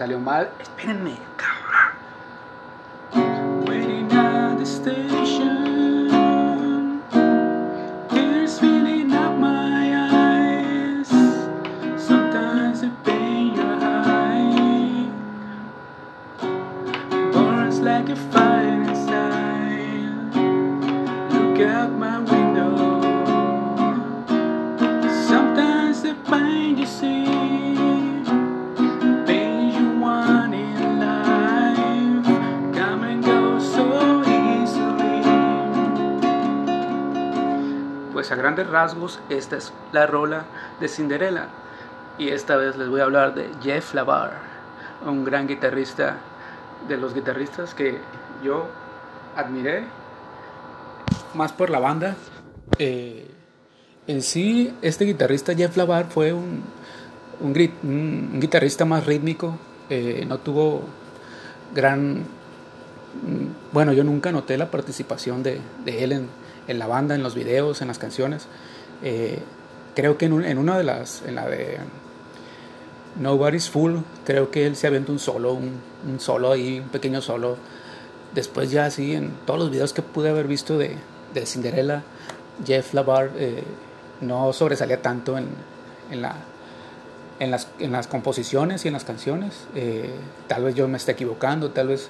salió mal. Espérenme, A grandes rasgos, esta es la rola de Cinderella. Y esta vez les voy a hablar de Jeff Lavar, un gran guitarrista, de los guitarristas que yo admiré, más por la banda. Eh, en sí, este guitarrista Jeff Lavar fue un- un guitarrista más rítmico, eh, no tuvo gran... mm, Bueno, yo nunca noté la participación de, de él en, en la banda, en los videos, en las canciones. Eh, creo que en, un- en una de las, en la de Nobody's Fool, creo que él se aventó un solo, un, un solo ahí, un pequeño solo. Después ya así, en todos los videos que pude haber visto de, de Cinderella, Jeff Lavar eh, no sobresalía tanto en, en, la, en, las, en las composiciones y en las canciones. Eh, tal vez yo me esté equivocando, tal vez...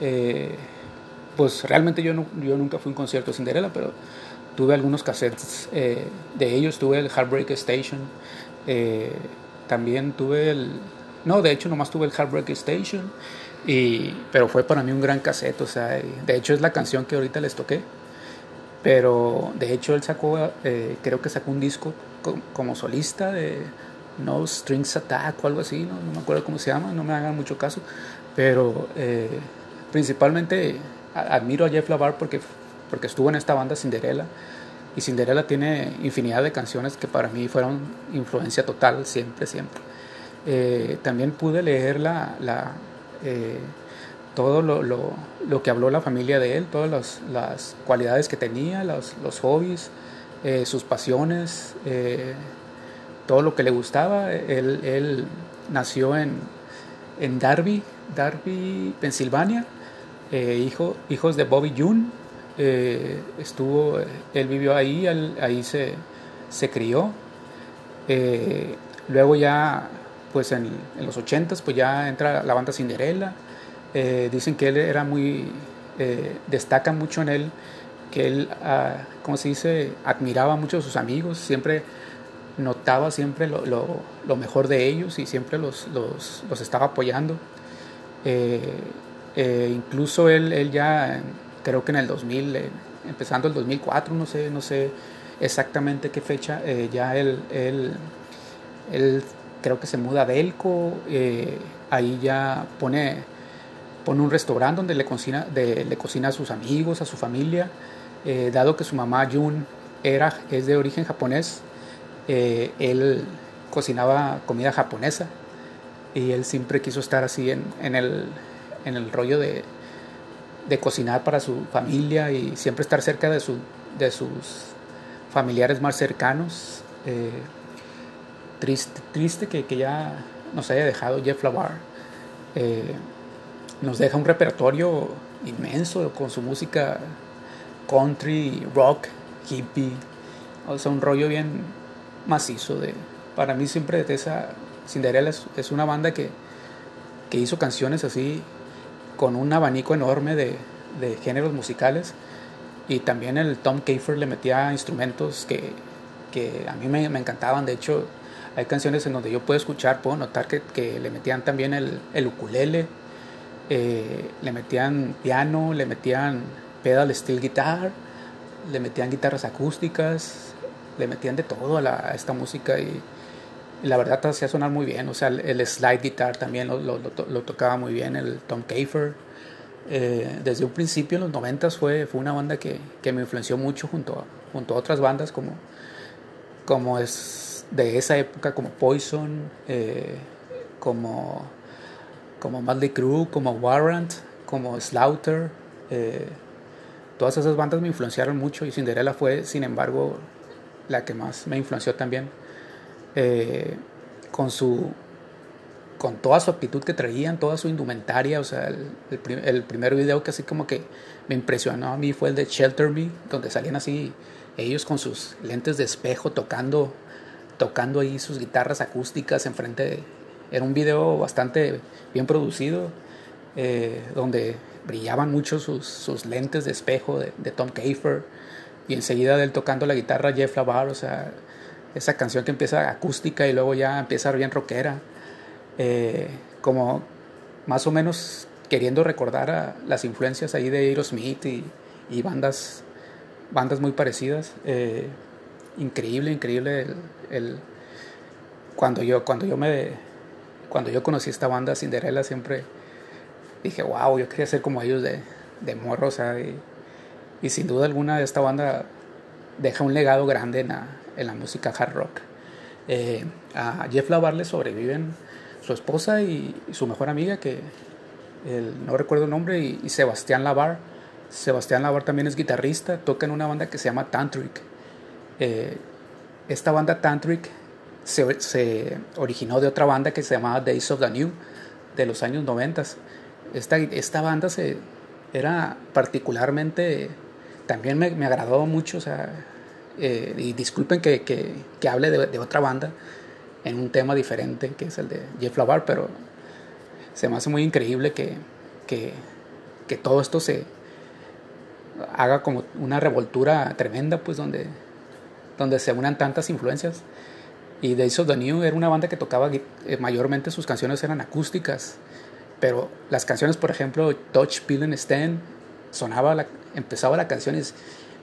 eh, pues realmente yo, no, yo nunca fui a un concierto de Cinderella, pero tuve algunos cassettes eh, de ellos, tuve el Heartbreak Station, eh, también tuve el... No, de hecho nomás tuve el Heartbreak Station, y, pero fue para mí un gran cassette, o sea, de hecho es la canción que ahorita les toqué, pero de hecho él sacó, eh, creo que sacó un disco co- como solista de No Strings Attack o algo así, no, no me acuerdo cómo se llama, no me hagan mucho caso, pero eh, principalmente admiro a Jeff Lavar porque, porque estuvo en esta banda Cinderella y Cinderella tiene infinidad de canciones que para mí fueron influencia total, siempre, siempre. Eh, también pude leer la, la, eh, todo lo, lo, lo que habló la familia de él, todas las, las cualidades que tenía, los, los hobbies, eh, sus pasiones, todo lo que le gustaba. Él, él nació en, en Darby, Darby, Pensilvania, eh, hijo, hijos de Bobby June. Eh, estuvo, él vivió ahí, él- ahí se, se crió. Eh, luego ya, pues en, en los 80s, pues ya entra la banda Cinderella. Eh, dicen que él era muy, eh, destaca mucho en él, que él, ah, ¿cómo se dice?, admiraba mucho a sus amigos, siempre notaba siempre lo, lo- lo mejor de ellos y siempre los, los, los estaba apoyando. Eh, eh, incluso él, él ya, creo que en el 2000, eh, empezando el 2004, no sé, no sé exactamente qué fecha, eh, ya él, él, él creo que se muda a Delco, ahí ya pone, pone un restaurante donde le cocina, le cocina a sus amigos, a su familia, dado que su mamá Jun era, es de origen japonés, él cocinaba comida japonesa y él siempre quiso estar así en, en el, en el rollo de, de cocinar para su familia y siempre estar cerca de, su, de sus familiares más cercanos. Eh, triste que, que ya nos haya dejado Jeff Lavar. Eh, nos deja un repertorio inmenso con su música country, rock, hippie, o sea, un rollo bien macizo. De, para mí siempre de esa Cinderella es, es una banda que, que hizo canciones así con un abanico enorme de, de géneros musicales y también el Tom Keifer le metía instrumentos que, que a mí me, me encantaban. De hecho, hay canciones en donde yo puedo escuchar, puedo notar que, que le metían también el, el ukulele, eh, le metían piano, le metían pedal steel guitar, le metían guitarras acústicas, le metían de todo a, la, a esta música y la verdad hacía sonar muy bien. O sea, el, slide guitar también lo, tocaba muy bien, el Tom Keifer. Eh, desde un principio, en los 90 fue, fue una banda que, que me influenció mucho junto a, junto a otras bandas como, como es de esa época, como Poison, eh, como, como Madley Crew, como Warrant, como Slaughter. Eh, todas esas bandas me influenciaron mucho y Cinderella fue, sin embargo, la que más me influenció también. Eh, con su con toda su actitud que traían, toda su indumentaria, o sea, el, el, prim- el primer video que así como que me impresionó a mí fue el de Shelter Me, donde salían así ellos con sus lentes de espejo tocando, tocando ahí sus guitarras acústicas enfrente. Era un video bastante bien producido, eh, donde brillaban mucho sus, sus lentes de espejo de, Tom Kafer y enseguida él tocando la guitarra Jeff Lavar, o sea, esa canción que empieza acústica y luego ya empieza bien rockera, eh, como más o menos queriendo recordar a las influencias ahí de Aerosmith y, y bandas, bandas muy parecidas. eh, increíble, increíble el, el- cuando yo cuando yo me cuando yo conocí esta banda Cinderella siempre dije wow yo quería ser como ellos de, de morro o sea, y, y sin duda alguna esta banda deja un legado grande en la, en la música hard rock. Eh, a Jeff Lavar le sobreviven su esposa y, su mejor amiga que no recuerdo el nombre y, y Sebastián Lavar Sebastián Lavar también es guitarrista toca en una banda que se llama Tantric. Eh, esta banda Tantric se, se originó de otra banda que se llamaba Days of the New de los años 90. Esta, esta banda se, era particularmente, también me, me agradó mucho, eh, y disculpen que, que, que hable de, de, otra banda en un tema diferente, que es el de Jeff Lavar, pero se me hace muy increíble que, que, que todo esto se haga como una revoltura tremenda, pues donde donde se unan tantas influencias. Y Days of the New era una banda que tocaba eh, mayormente sus canciones eran acústicas, pero las canciones, por ejemplo, Touch, Bill and Stan, sonaba la, empezaba la canción y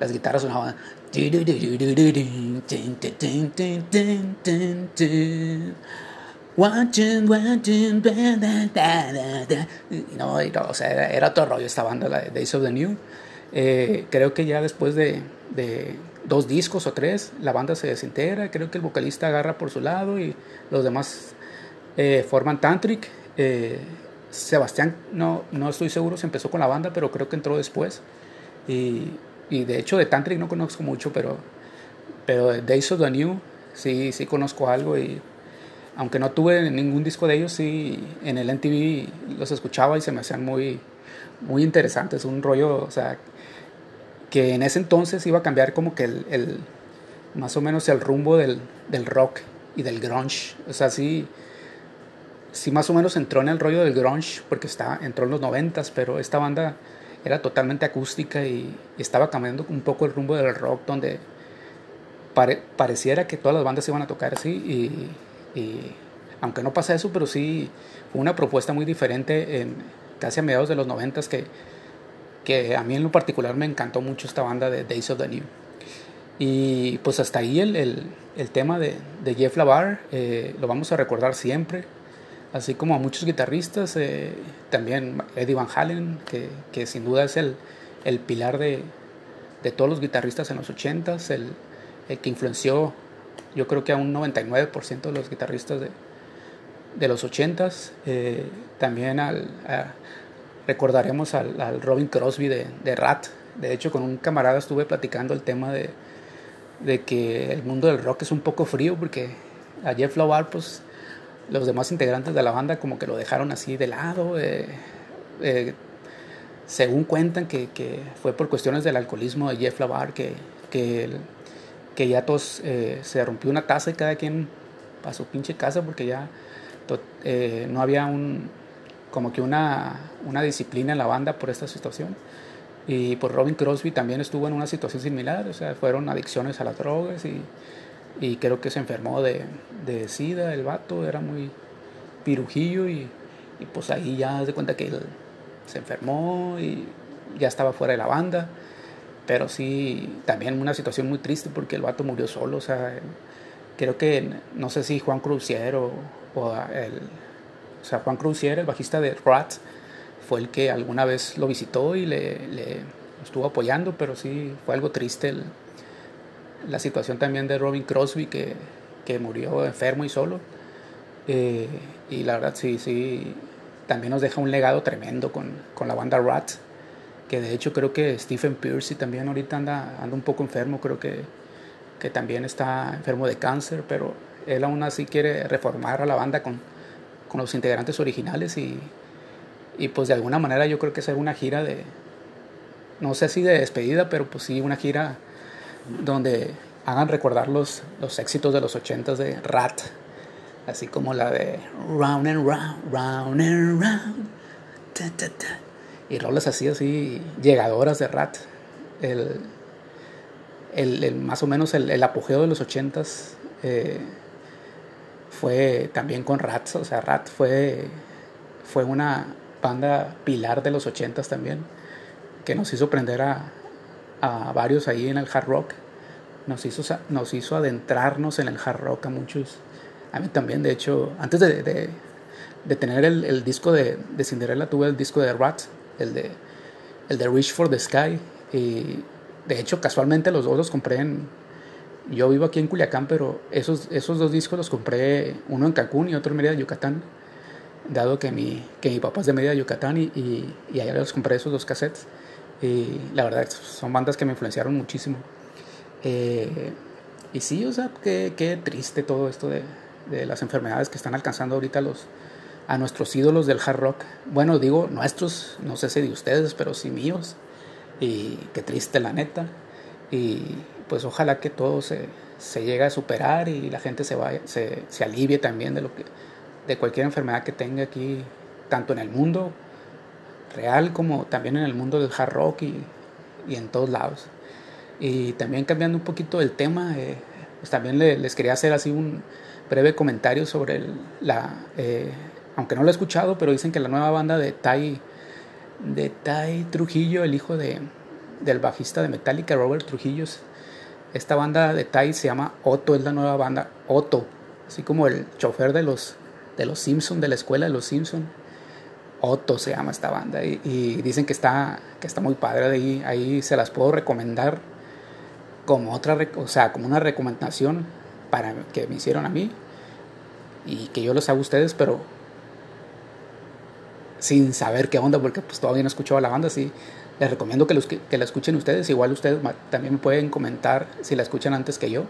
las guitarras sonaban no, no, o sea, era, era otro rollo esta banda, la Days of the New. Eh, creo que ya después de, de dos discos o tres, la banda se desintegra, creo que el vocalista agarra por su lado y los demás eh, forman Tantric. Eh, Sebastián, no, no estoy seguro si empezó con la banda, pero creo que entró después. Y, y de hecho de Tantric no conozco mucho, pero, pero de Days of the New sí, sí conozco algo y aunque no tuve ningún disco de ellos, sí en el NTV los escuchaba y se me hacían muy, muy interesantes, un rollo, o sea, que en ese entonces iba a cambiar como que el, el más o menos el rumbo del, del, rock y del grunge. O sea, sí, sí más o menos entró en el rollo del grunge porque está, entró en los noventas, pero esta banda era totalmente acústica y, estaba cambiando un poco el rumbo del rock donde pare, pareciera que todas las bandas iban a tocar así y, y aunque no pasa eso, pero sí fue una propuesta muy diferente en casi a mediados de los noventas que que a mí en lo particular me encantó mucho esta banda de Days of the New. Y pues hasta ahí el, el, el tema de, de, Jeff Lavar eh, lo vamos a recordar siempre, así como a muchos guitarristas, eh, también Eddie Van Halen, que, sin duda es el, el pilar de, de, todos los guitarristas en los 80s, el, el, que influenció yo creo que a un 99% de los guitarristas de, de los 80s, eh, también al... Recordaremos al, Robin Crosby de, de, Rat. De hecho, con un camarada estuve platicando el tema de, de, que el mundo del rock es un poco frío porque a Jeff Lavar, pues los demás integrantes de la banda como que lo dejaron así de lado. Eh, eh, según cuentan que, fue por cuestiones del alcoholismo de Jeff Lavar que, que, ya todos eh, se rompió una taza y cada quien a su pinche casa porque ya no había un, como que una, una disciplina en la banda por esta situación. Y pues Robin Crosby también estuvo en una situación similar, o sea, fueron adicciones a las drogas y, y creo que se enfermó de, de, sida, el vato era muy pirujillo y, y pues ahí ya se cuenta que él se enfermó y ya estaba fuera de la banda, pero sí, también una situación muy triste porque el vato murió solo, o sea, creo que no sé si Juan Crucier o, o el, o sea, Juan Crucier, el bajista de Rat, fue el que alguna vez lo visitó y le, le estuvo apoyando, pero sí fue algo triste el, la situación también de Robin Crosby, que, que murió enfermo y solo. Eh, y la verdad, sí, sí, también nos deja un legado tremendo con, con la banda Rat, que de hecho creo que Stephen Piercy también ahorita anda, anda un poco enfermo, creo que, que también está enfermo de cáncer, pero él aún así quiere reformar a la banda con con los integrantes originales y, y pues de alguna manera yo creo que ser una gira de, no sé si de despedida, pero pues sí una gira donde hagan recordar los, éxitos de los ochentas de Rat, así como la de Round and Round, Round and Round, y rolas así, así, llegadoras de Rat. El, el, el más o menos el, el, apogeo de los ochentas eh, fue también con Rat, o sea, Rat fue, fue una banda pilar de los ochentas también, que nos hizo aprender a, a varios ahí en el hard rock nos hizo, nos hizo adentrarnos en el hard rock a muchos. A mí también, de hecho, antes de, de, de tener el, el, disco de, de Cinderella, tuve el disco de Rat, el de, el de Reach for the Sky. Y de hecho, casualmente los dos los compré en... Yo vivo aquí en Culiacán, pero esos, esos dos discos los compré, uno en Cancún y otro en Mérida, Yucatán. Dado que mi, que papá es de Mérida, Yucatán, y, y, y allá los compré esos dos cassettes. Y la verdad, son bandas que me influenciaron muchísimo. Eh, y sí, o sea, qué, qué triste todo esto de, de, las enfermedades que están alcanzando ahorita los, a nuestros ídolos del hard rock. Bueno, digo nuestros, no sé si de ustedes, pero sí míos. Y qué triste la neta. Y pues ojalá que todo se, se llegue a superar y la gente se, vaya, se, se alivie también de, lo que, de cualquier enfermedad que tenga aquí, tanto en el mundo real como también en el mundo del hard rock y, y en todos lados. Y también cambiando un poquito el tema, eh, pues también le, les quería hacer así un breve comentario sobre el, la, eh, aunque no lo he escuchado, pero dicen que la nueva banda de Tai, de Tai Trujillo, el hijo de, del bajista de Metallica, Robert Trujillo, esta banda de Tai se llama Otto, es la nueva banda, Otto, así como el chofer de los, de los Simpson, de la escuela de los Simpson. Otto se llama esta banda y, dicen que está, que está muy padre de ahí, ahí se las puedo recomendar como otra, o sea, como una recomendación para que me hicieron a mí y que yo los hago a ustedes, pero sin saber qué onda, porque pues todavía no he escuchado a la banda, sí, les recomiendo que, los, que, que la escuchen ustedes, igual ustedes también me pueden comentar si la escuchan antes que yo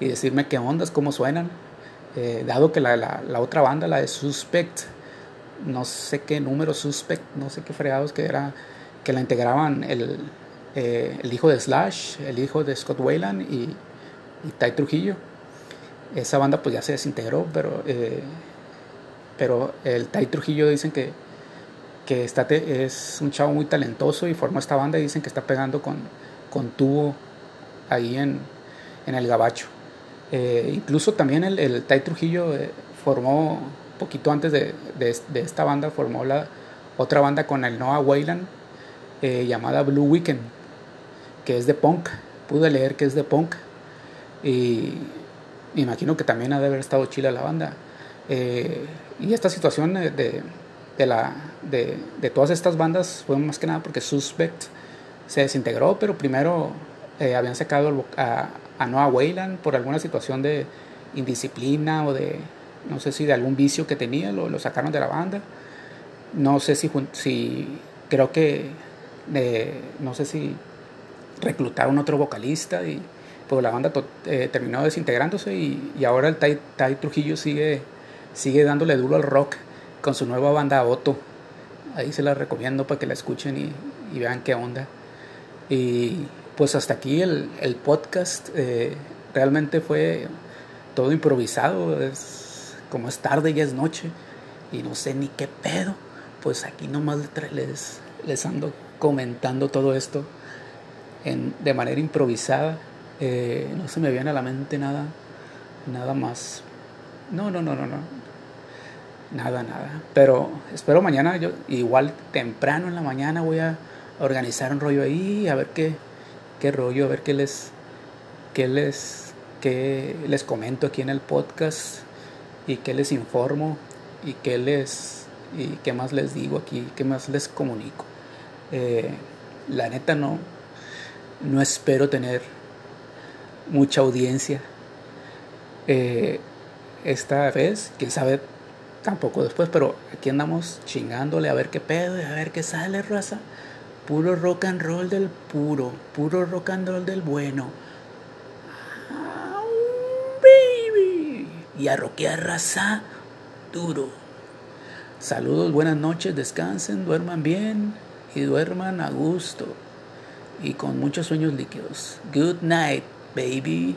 y decirme qué ondas, cómo suenan, eh, dado que la, la, la, otra banda, la de Suspect, no sé qué número Suspect, no sé qué fregados que era, que la integraban el, eh, el hijo de Slash, el hijo de Scott Wayland y, y Ty Trujillo. Esa banda pues ya se desintegró, pero, eh, pero el Ty Trujillo dicen que, que está es un chavo muy talentoso y formó esta banda y dicen que está pegando con, con tubo ahí en, en el gabacho. Eh, incluso también el, el Ty Trujillo formó, poquito antes de, de, esta banda, formó la otra banda con el Noah Wayland eh, llamada Blue Weekend que es de punk. Pude leer que es de punk. Y imagino que también ha de haber estado chila la banda. Eh, y esta situación de, de, la, de, de, todas estas bandas fue más que nada porque Suspect se desintegró, pero primero eh, habían sacado a, a, Noah Wayland por alguna situación de indisciplina o de, no sé si de algún vicio que tenía, lo, sacaron de la banda. No sé si, si creo que, eh, no sé si reclutaron otro vocalista y pues la banda eh, terminó desintegrándose y, ahora el Tai, tai, Trujillo sigue, sigue dándole duro al rock con su nueva banda Otto. Ahí se la recomiendo para que la escuchen y, vean qué onda. Y pues hasta aquí el, el podcast eh, realmente fue todo improvisado. Como es tarde, ya es noche y no sé ni qué pedo. Pues aquí nomás les, les ando comentando todo esto en, de manera improvisada. Eh, no se me viene a la mente nada, nada más. No, no, no, no, no. Nada, nada. Pero espero mañana, yo igual temprano en la mañana voy a organizar un rollo ahí, a ver qué, qué rollo, a ver qué les, qué les, qué les comento aquí en el podcast y qué les informo y qué les, y qué más les digo aquí, qué más les comunico. Eh, la neta no, no espero tener mucha audiencia eh, esta vez, quién sabe tampoco después, pero aquí andamos chingándole a ver qué pedo, a ver qué sale, raza. Puro rock and roll del puro, puro rock and roll del bueno. Oh, baby. Y a rockear raza duro. Saludos, buenas noches, descansen, duerman bien y duerman a gusto y con muchos sueños líquidos. Good night, baby.